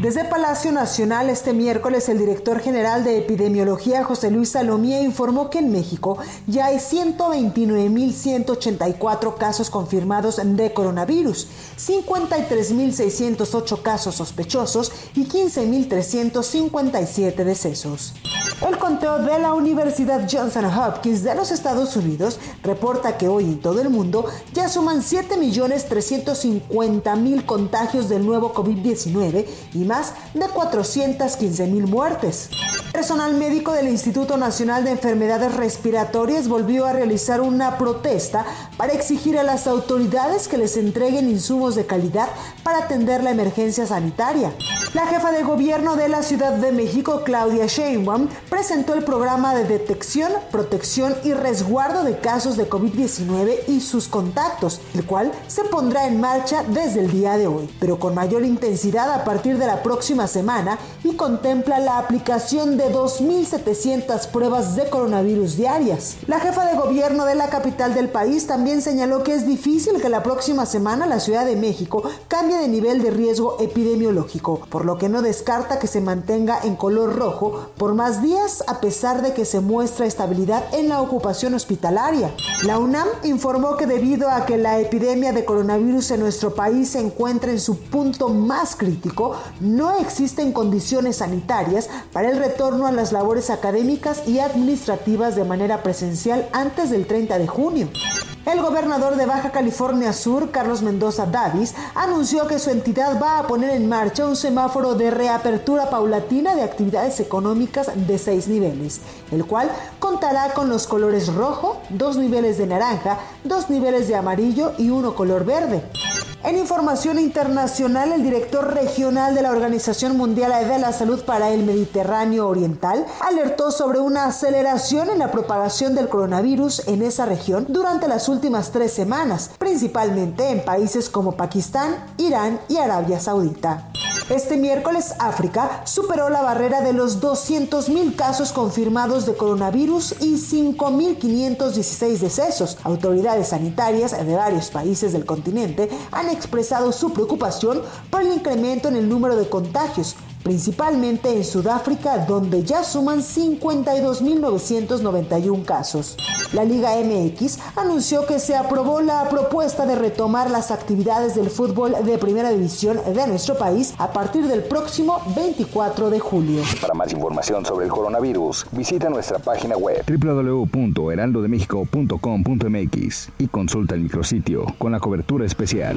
Desde Palacio Nacional este miércoles el director general de epidemiología José Luis Salomía informó que en México ya hay 129.184 casos confirmados de coronavirus, 53.608 casos sospechosos y 15.357 decesos. El conteo de la Universidad Johnson Hopkins de los Estados Unidos reporta que hoy en todo el mundo ya suman 7.350.000 contagios del nuevo COVID-19 y más de 415.000 muertes. Personal médico del Instituto Nacional de Enfermedades Respiratorias volvió a realizar una protesta para exigir a las autoridades que les entreguen insumos de calidad para atender la emergencia sanitaria. La jefa de gobierno de la Ciudad de México, Claudia Sheinbaum, presentó el programa de detección, protección y resguardo de casos de COVID-19 y sus contactos, el cual se pondrá en marcha desde el día de hoy, pero con mayor intensidad a partir de la próxima semana y contempla la aplicación de 2.700 pruebas de coronavirus diarias. La jefa de gobierno de la capital del país también señaló que es difícil que la próxima semana la Ciudad de México cambie de nivel de riesgo epidemiológico, por lo que no descarta que se mantenga en color rojo por más días a pesar de que se muestra estabilidad en la ocupación hospitalaria. La UNAM informó que debido a que la epidemia de coronavirus en nuestro país se encuentra en su punto más crítico, no existen condiciones sanitarias para el retorno a las labores académicas y administrativas de manera presencial antes del 30 de junio. El gobernador de Baja California Sur, Carlos Mendoza Davis, anunció que su entidad va a poner en marcha un semáforo de reapertura paulatina de actividades económicas de seis niveles, el cual contará con los colores rojo, dos niveles de naranja, dos niveles de amarillo y uno color verde. En información internacional, el director regional de la Organización Mundial de la Salud para el Mediterráneo Oriental alertó sobre una aceleración en la propagación del coronavirus en esa región durante las últimas tres semanas, principalmente en países como Pakistán, Irán y Arabia Saudita. Este miércoles, África superó la barrera de los 200.000 casos confirmados de coronavirus y 5.516 decesos. Autoridades sanitarias de varios países del continente han expresado su preocupación por el incremento en el número de contagios, principalmente en Sudáfrica, donde ya suman 52.991 casos. La Liga MX anunció que se aprobó la propuesta de retomar las actividades del fútbol de primera división de nuestro país a partir del próximo 24 de julio. Para más información sobre el coronavirus, visita nuestra página web www.heraldodemexico.com.mx y consulta el micrositio con la cobertura especial.